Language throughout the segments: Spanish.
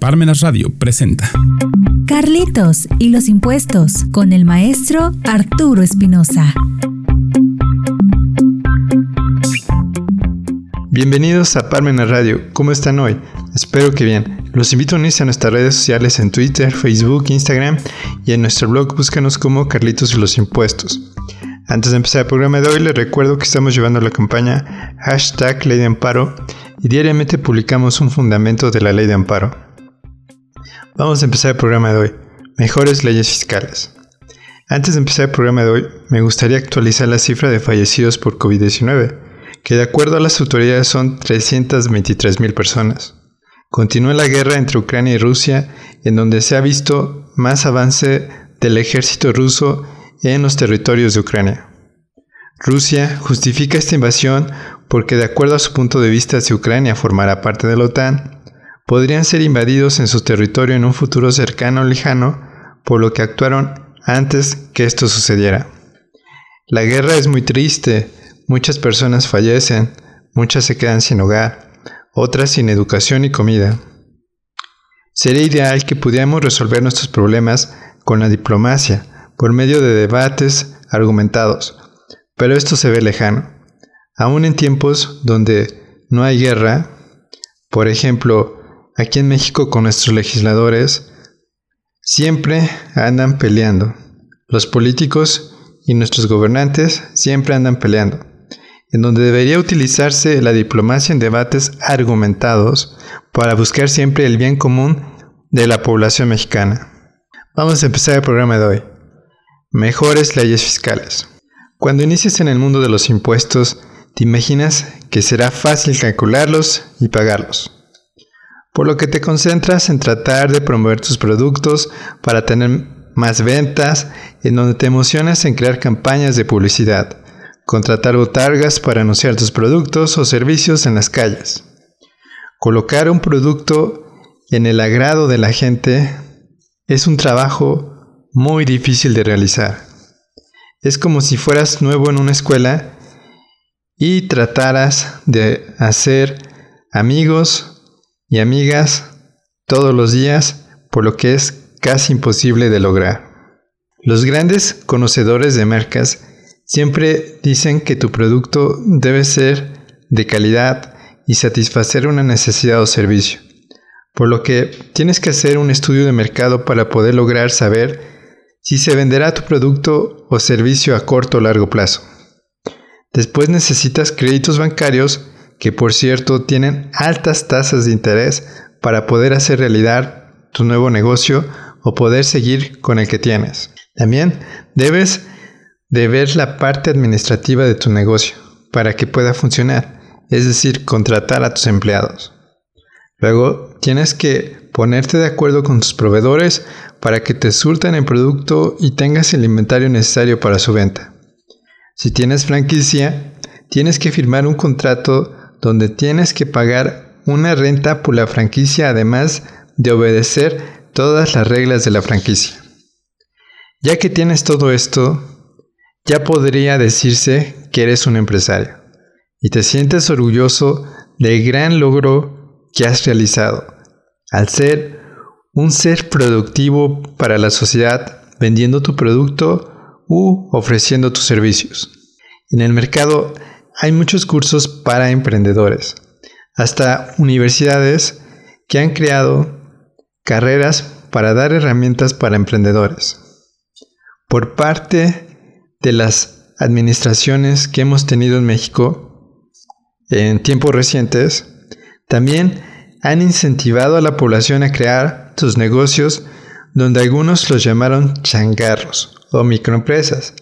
Parmenas Radio presenta Carlitos y los impuestos con el maestro Arturo Espinosa. Bienvenidos a Parmenas Radio. ¿Cómo están hoy? Espero que bien. Los invito a unirse a nuestras redes sociales en Twitter, Facebook, Instagram y en nuestro blog búscanos como Carlitos y los impuestos. Antes de empezar el programa de hoy, les recuerdo que estamos llevando la campaña hashtag Ley de Amparo y diariamente publicamos un fundamento de la Ley de Amparo. Vamos a empezar el programa de hoy. Mejores leyes fiscales. Antes de empezar el programa de hoy, me gustaría actualizar la cifra de fallecidos por COVID-19, que de acuerdo a las autoridades son 323 mil personas. Continúa la guerra entre Ucrania y Rusia, en donde se ha visto más avance del ejército ruso en los territorios de Ucrania. Rusia justifica esta invasión porque de acuerdo a su punto de vista si Ucrania formara parte de la OTAN, podrían ser invadidos en su territorio en un futuro cercano o lejano, por lo que actuaron antes que esto sucediera. La guerra es muy triste, muchas personas fallecen, muchas se quedan sin hogar, otras sin educación y comida. Sería ideal que pudiéramos resolver nuestros problemas con la diplomacia, por medio de debates argumentados, pero esto se ve lejano. Aún en tiempos donde no hay guerra, por ejemplo, aquí en México con nuestros legisladores, siempre andan peleando. Los políticos y nuestros gobernantes siempre andan peleando, en donde debería utilizarse la diplomacia en debates argumentados para buscar siempre el bien común de la población mexicana. Vamos a empezar el programa de hoy. Mejores leyes fiscales. Cuando inicies en el mundo de los impuestos, te imaginas que será fácil calcularlos y pagarlos. Por lo que te concentras en tratar de promover tus productos para tener más ventas, en donde te emocionas en crear campañas de publicidad, contratar botargas para anunciar tus productos o servicios en las calles. Colocar un producto en el agrado de la gente es un trabajo muy difícil de realizar. Es como si fueras nuevo en una escuela y trataras de hacer amigos y amigas todos los días, por lo que es casi imposible de lograr. Los grandes conocedores de marcas siempre dicen que tu producto debe ser de calidad y satisfacer una necesidad o servicio, por lo que tienes que hacer un estudio de mercado para poder lograr saber si se venderá tu producto o servicio a corto o largo plazo. Después necesitas créditos bancarios que por cierto tienen altas tasas de interés para poder hacer realidad tu nuevo negocio o poder seguir con el que tienes. También debes de ver la parte administrativa de tu negocio para que pueda funcionar, es decir, contratar a tus empleados. Luego tienes que ponerte de acuerdo con tus proveedores para que te surtan el producto y tengas el inventario necesario para su venta. Si tienes franquicia, tienes que firmar un contrato donde tienes que pagar una renta por la franquicia además de obedecer todas las reglas de la franquicia. Ya que tienes todo esto, ya podría decirse que eres un empresario y te sientes orgulloso del gran logro que has realizado al ser un ser productivo para la sociedad vendiendo tu producto u ofreciendo tus servicios. En el mercado hay muchos cursos para emprendedores, hasta universidades que han creado carreras para dar herramientas para emprendedores. Por parte de las administraciones que hemos tenido en México en tiempos recientes, también han incentivado a la población a crear sus negocios donde algunos los llamaron changarros o microempresas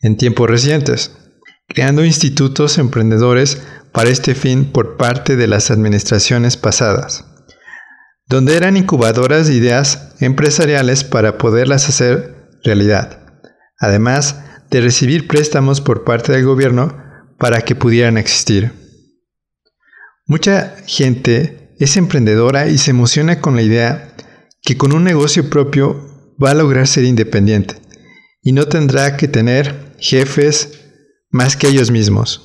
en tiempos recientes, creando institutos emprendedores para este fin por parte de las administraciones pasadas, donde eran incubadoras de ideas empresariales para poderlas hacer realidad, además de recibir préstamos por parte del gobierno para que pudieran existir. Mucha gente es emprendedora y se emociona con la idea que con un negocio propio va a lograr ser independiente y no tendrá que tener jefes más que ellos mismos.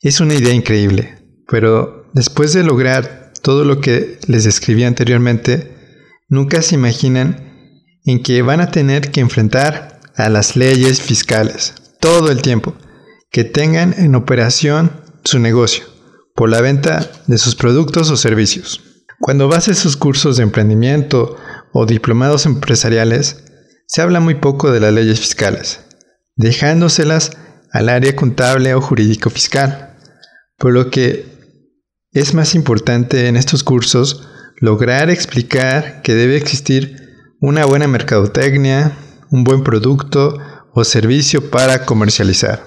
Es una idea increíble, pero después de lograr todo lo que les describí anteriormente, nunca se imaginan en que van a tener que enfrentar a las leyes fiscales todo el tiempo, que tengan en operación su negocio por la venta de sus productos o servicios. Cuando vas a esos cursos de emprendimiento o diplomados empresariales, se habla muy poco de las leyes fiscales, dejándoselas al área contable o jurídico fiscal, por lo que es más importante en estos cursos lograr explicar que debe existir una buena mercadotecnia, un buen producto o servicio para comercializar.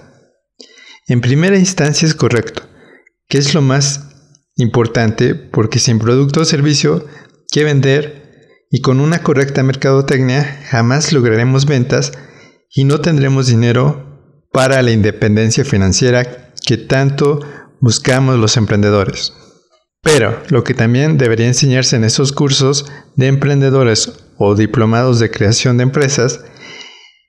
En primera instancia es correcto, que es lo más importante porque sin producto o servicio que vender y con una correcta mercadotecnia jamás lograremos ventas y no tendremos dinero para la independencia financiera que tanto buscamos los emprendedores. Pero lo que también debería enseñarse en esos cursos de emprendedores o diplomados de creación de empresas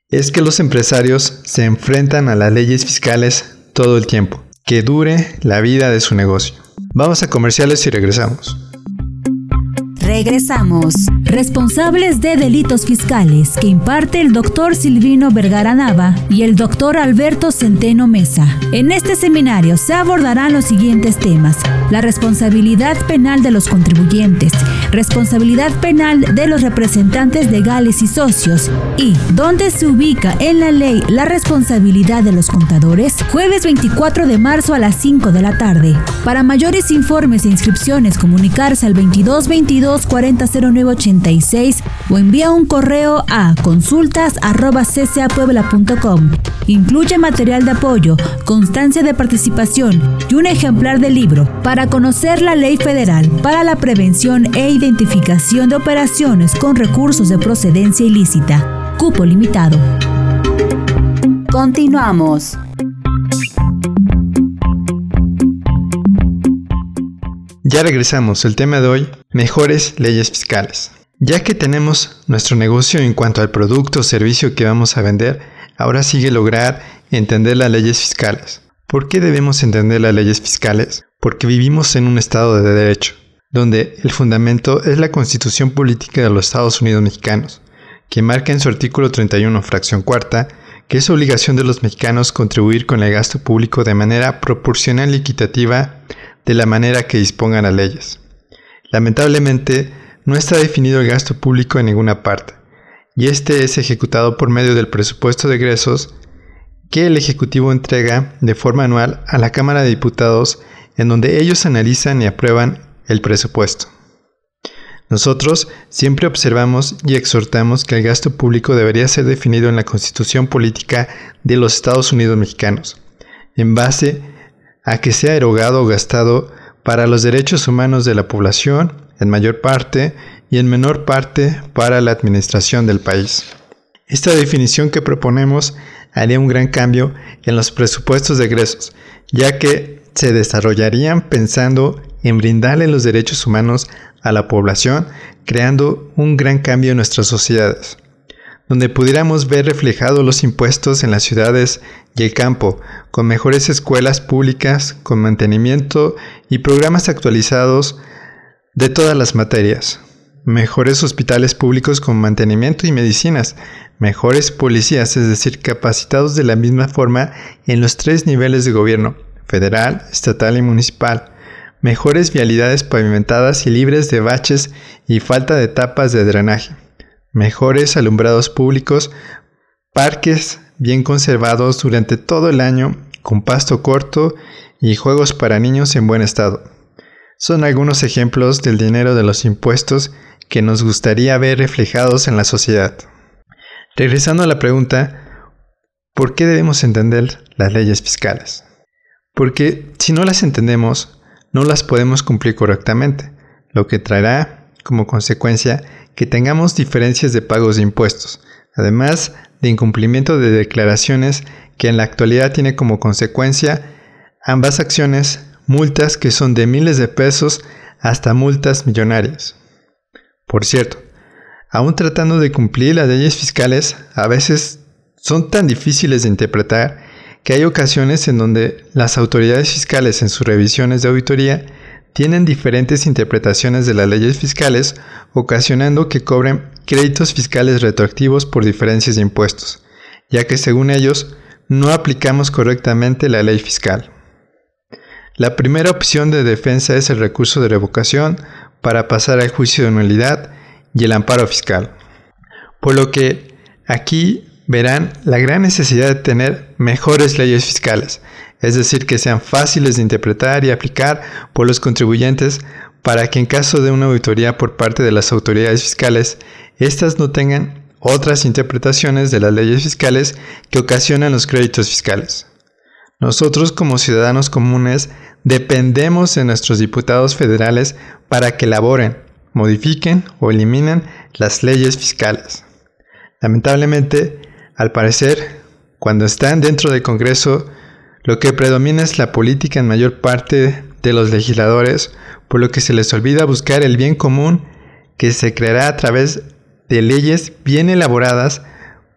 es que los empresarios se enfrentan a las leyes fiscales todo el tiempo, que dure la vida de su negocio. Vamos a comerciales y regresamos. Regresamos. Responsables de delitos fiscales que imparte el doctor Silvino Vergara Nava y el doctor Alberto Centeno Mesa. En este seminario se abordarán los siguientes temas. La responsabilidad penal de los contribuyentes, responsabilidad penal de los representantes legales y socios y dónde se ubica en la ley la responsabilidad de los contadores. Jueves 24 de marzo a las 5 de la tarde. Para mayores informes e inscripciones comunicarse al 2222 400986 o envía un correo a consultas.ccapuebla.com. Incluye material de apoyo, constancia de participación y un ejemplar de libro para conocer la ley federal para la prevención e identificación de operaciones con recursos de procedencia ilícita. Cupo limitado. Continuamos. Ya regresamos, el tema de hoy, mejores leyes fiscales. Ya que tenemos nuestro negocio en cuanto al producto o servicio que vamos a vender, ahora sigue lograr entender las leyes fiscales. ¿Por qué debemos entender las leyes fiscales? Porque vivimos en un Estado de Derecho, donde el fundamento es la Constitución Política de los Estados Unidos Mexicanos, que marca en su artículo 31, fracción cuarta, que es obligación de los mexicanos contribuir con el gasto público de manera proporcional y equitativa de la manera que dispongan las leyes. Lamentablemente, no está definido el gasto público en ninguna parte, y este es ejecutado por medio del presupuesto de egresos que el Ejecutivo entrega de forma anual a la Cámara de Diputados en donde ellos analizan y aprueban el presupuesto. Nosotros siempre observamos y exhortamos que el gasto público debería ser definido en la Constitución Política de los Estados Unidos Mexicanos, en base a que sea erogado o gastado para los derechos humanos de la población, en mayor parte, y en menor parte para la administración del país. Esta definición que proponemos haría un gran cambio en los presupuestos de egresos, ya que se desarrollarían pensando en brindarle los derechos humanos a la población, creando un gran cambio en nuestras sociedades donde pudiéramos ver reflejados los impuestos en las ciudades y el campo, con mejores escuelas públicas, con mantenimiento y programas actualizados de todas las materias, mejores hospitales públicos con mantenimiento y medicinas, mejores policías, es decir, capacitados de la misma forma en los tres niveles de gobierno, federal, estatal y municipal, mejores vialidades pavimentadas y libres de baches y falta de tapas de drenaje mejores alumbrados públicos, parques bien conservados durante todo el año, con pasto corto y juegos para niños en buen estado. Son algunos ejemplos del dinero de los impuestos que nos gustaría ver reflejados en la sociedad. Regresando a la pregunta, ¿por qué debemos entender las leyes fiscales? Porque si no las entendemos, no las podemos cumplir correctamente, lo que traerá como consecuencia que tengamos diferencias de pagos de impuestos, además de incumplimiento de declaraciones que en la actualidad tiene como consecuencia ambas acciones multas que son de miles de pesos hasta multas millonarias. Por cierto, aún tratando de cumplir las leyes fiscales, a veces son tan difíciles de interpretar que hay ocasiones en donde las autoridades fiscales en sus revisiones de auditoría tienen diferentes interpretaciones de las leyes fiscales, ocasionando que cobren créditos fiscales retroactivos por diferencias de impuestos, ya que según ellos no aplicamos correctamente la ley fiscal. La primera opción de defensa es el recurso de revocación para pasar al juicio de nulidad y el amparo fiscal. Por lo que aquí verán la gran necesidad de tener mejores leyes fiscales, es decir, que sean fáciles de interpretar y aplicar por los contribuyentes para que en caso de una auditoría por parte de las autoridades fiscales, éstas no tengan otras interpretaciones de las leyes fiscales que ocasionan los créditos fiscales. Nosotros como ciudadanos comunes dependemos de nuestros diputados federales para que elaboren, modifiquen o eliminen las leyes fiscales. Lamentablemente, al parecer, cuando están dentro del Congreso, lo que predomina es la política en mayor parte de los legisladores, por lo que se les olvida buscar el bien común que se creará a través de leyes bien elaboradas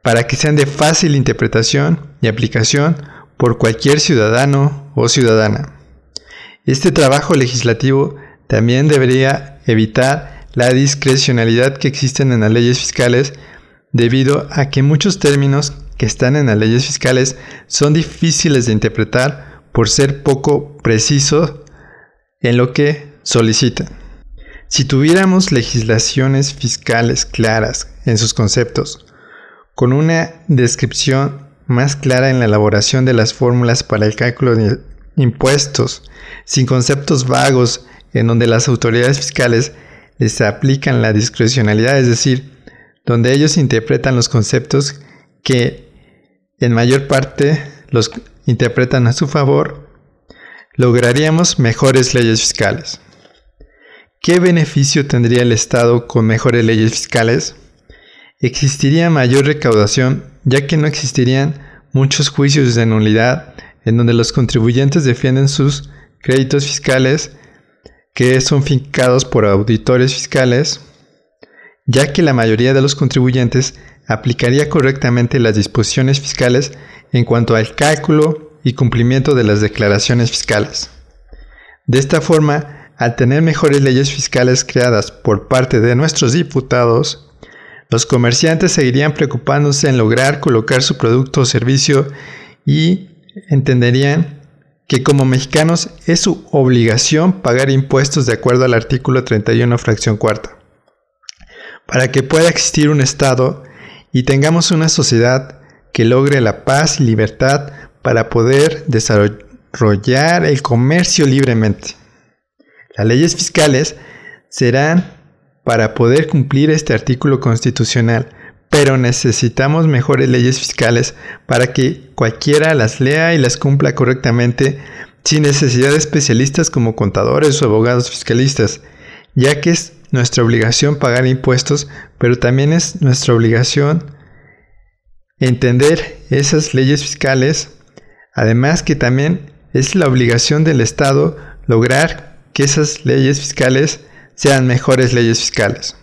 para que sean de fácil interpretación y aplicación por cualquier ciudadano o ciudadana. Este trabajo legislativo también debería evitar la discrecionalidad que existen en las leyes fiscales debido a que muchos términos que están en las leyes fiscales son difíciles de interpretar por ser poco precisos en lo que solicitan. Si tuviéramos legislaciones fiscales claras en sus conceptos, con una descripción más clara en la elaboración de las fórmulas para el cálculo de impuestos, sin conceptos vagos en donde las autoridades fiscales les aplican la discrecionalidad, es decir, donde ellos interpretan los conceptos que en mayor parte los interpretan a su favor, lograríamos mejores leyes fiscales. ¿Qué beneficio tendría el Estado con mejores leyes fiscales? Existiría mayor recaudación ya que no existirían muchos juicios de nulidad en donde los contribuyentes defienden sus créditos fiscales que son fincados por auditores fiscales, ya que la mayoría de los contribuyentes aplicaría correctamente las disposiciones fiscales en cuanto al cálculo y cumplimiento de las declaraciones fiscales. De esta forma, al tener mejores leyes fiscales creadas por parte de nuestros diputados, los comerciantes seguirían preocupándose en lograr colocar su producto o servicio y entenderían que como mexicanos es su obligación pagar impuestos de acuerdo al artículo 31 fracción cuarta. Para que pueda existir un Estado y tengamos una sociedad que logre la paz y libertad para poder desarrollar el comercio libremente. Las leyes fiscales serán para poder cumplir este artículo constitucional, pero necesitamos mejores leyes fiscales para que cualquiera las lea y las cumpla correctamente sin necesidad de especialistas como contadores o abogados fiscalistas, ya que es nuestra obligación pagar impuestos, pero también es nuestra obligación entender esas leyes fiscales, además que también es la obligación del Estado lograr que esas leyes fiscales sean mejores leyes fiscales.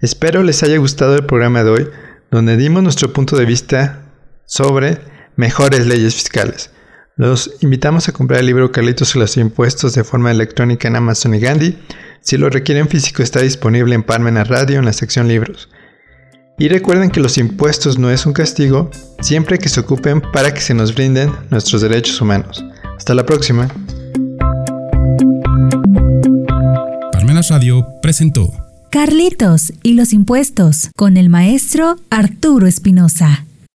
Espero les haya gustado el programa de hoy, donde dimos nuestro punto de vista sobre mejores leyes fiscales. Los invitamos a comprar el libro Carlitos y los impuestos de forma electrónica en Amazon y Gandhi. Si lo requieren físico está disponible en Parmena Radio en la sección libros. Y recuerden que los impuestos no es un castigo, siempre que se ocupen para que se nos brinden nuestros derechos humanos. Hasta la próxima. Parmenas Radio presentó Carlitos y los impuestos con el maestro Arturo Espinosa.